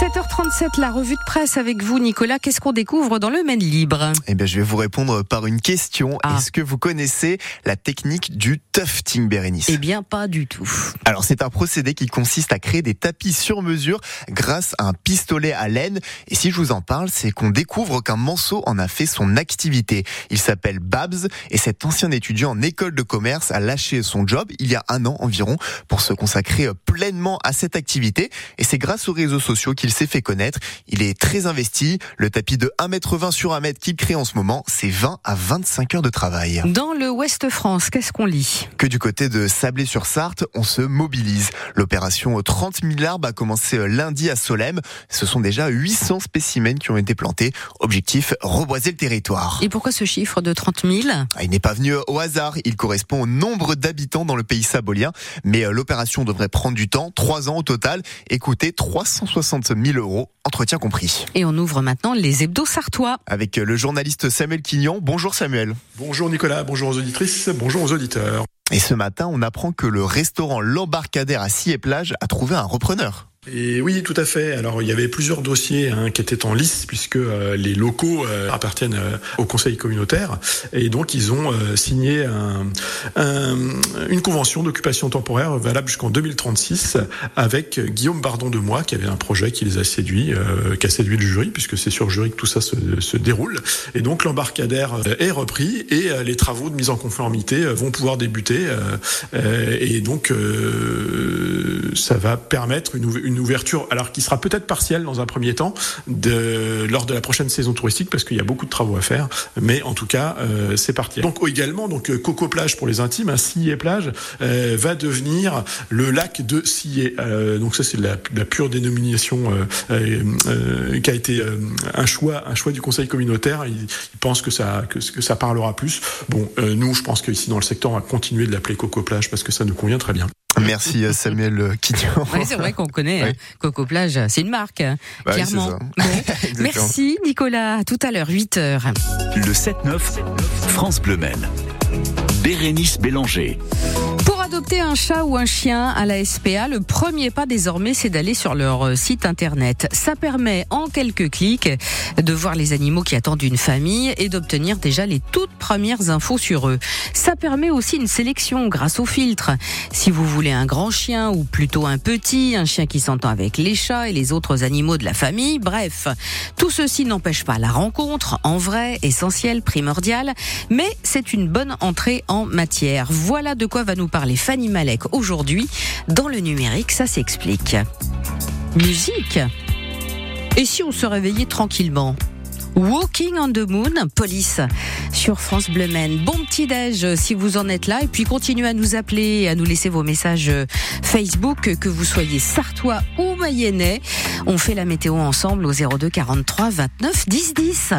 7h37, la revue de presse avec vous, Nicolas. Qu'est-ce qu'on découvre dans le Maine Libre? Eh bien, je vais vous répondre par une question. Ah. Est-ce que vous connaissez la technique du tufting, Bérénice? Eh bien, pas du tout. Alors, c'est un procédé qui consiste à créer des tapis sur mesure grâce à un pistolet à laine. Et si je vous en parle, c'est qu'on découvre qu'un manceau en a fait son activité. Il s'appelle Babs et cet ancien étudiant en école de commerce a lâché son job il y a un an environ pour se consacrer pleinement à cette activité. Et c'est grâce aux réseaux sociaux qu'il s'est fait connaître. Il est très investi. Le tapis de 1m20 sur 1m qu'il crée en ce moment, c'est 20 à 25 heures de travail. Dans le Ouest France, qu'est-ce qu'on lit? Que du côté de Sablé-sur-Sarthe, on se mobilise. L'opération 30 000 arbres a commencé lundi à Solem. Ce sont déjà 800 spécimens qui ont été plantés. Objectif, reboiser le territoire. Et pourquoi ce chiffre de 30 000 Ah, Il n'est pas venu au hasard. Il correspond au nombre d'habitants dans le pays sabolien. Mais euh, l'opération devrait prendre du temps, trois ans au total, et coûter 360 000 euros, entretien compris. Et on ouvre maintenant les hebdos sartois. Avec euh, le journaliste Samuel Quignon. Bonjour Samuel. Bonjour Nicolas, bonjour aux auditrices, bonjour aux auditeurs. Et ce matin, on apprend que le restaurant L'Embarcadère à Sillé-Plage a trouvé un repreneur. Et oui, tout à fait. Alors, il y avait plusieurs dossiers hein, qui étaient en lice puisque euh, les locaux euh, appartiennent euh, au conseil communautaire et donc ils ont euh, signé un, un, une convention d'occupation temporaire valable jusqu'en 2036 avec Guillaume Bardon de Moi qui avait un projet qui les a séduits, euh, qui a séduit le jury puisque c'est sur jury que tout ça se, se déroule. Et donc l'embarcadère euh, est repris et les travaux de mise en conformité vont pouvoir débuter et donc ça va permettre une, une ouverture, alors qui sera peut-être partielle dans un premier temps, de, lors de la prochaine saison touristique, parce qu'il y a beaucoup de travaux à faire, mais en tout cas, euh, c'est parti. Donc également, donc euh, Coco Plage pour les intimes, un Sillé Plage euh, va devenir le lac de Sillé. Euh, donc ça, c'est la, la pure dénomination euh, euh, qui a été un choix, un choix du conseil communautaire. Il, il pense que ça, que, que ça parlera plus. Bon, nous, je pense qu'ici dans le secteur, on va continuer de l'appeler Coco Plage parce que ça nous convient très bien. Merci euh, Samuel Quignon. Ouais, c'est vrai qu'on connaît Oui. hein. Coco Plage, c'est une marque, hein, Bah clairement. Bon. Merci Nicolas, À tout à l'heure, 8h. Le 7-9, France Bleu. Bérénice Bélanger. Adopter un chat ou un chien à la SPA, le premier pas désormais, c'est d'aller sur leur euh, site internet. Ça permet en quelques clics de voir les animaux qui attendent une famille et d'obtenir déjà les toutes premières infos sur eux. Ça permet aussi une sélection grâce au filtre. Si vous voulez un grand chien ou plutôt un petit, un chien qui s'entend avec les chats et les autres animaux de la famille, bref, tout ceci n'empêche pas la rencontre en vrai, essentielle, primordiale, mais c'est une bonne entrée en matière. Voilà de quoi va nous parler Fanny Malek aujourd'hui. Dans le numérique, ça s'explique. Musique. Et si on se réveillait tranquillement? Walking on the Moon, police sur France Bleu. Bon petit déj si vous en êtes là et puis continuez à nous appeler, à nous laisser vos messages euh, Facebook que vous soyez sartois ou mayennais. On fait la météo ensemble au 02 43 29 10 10.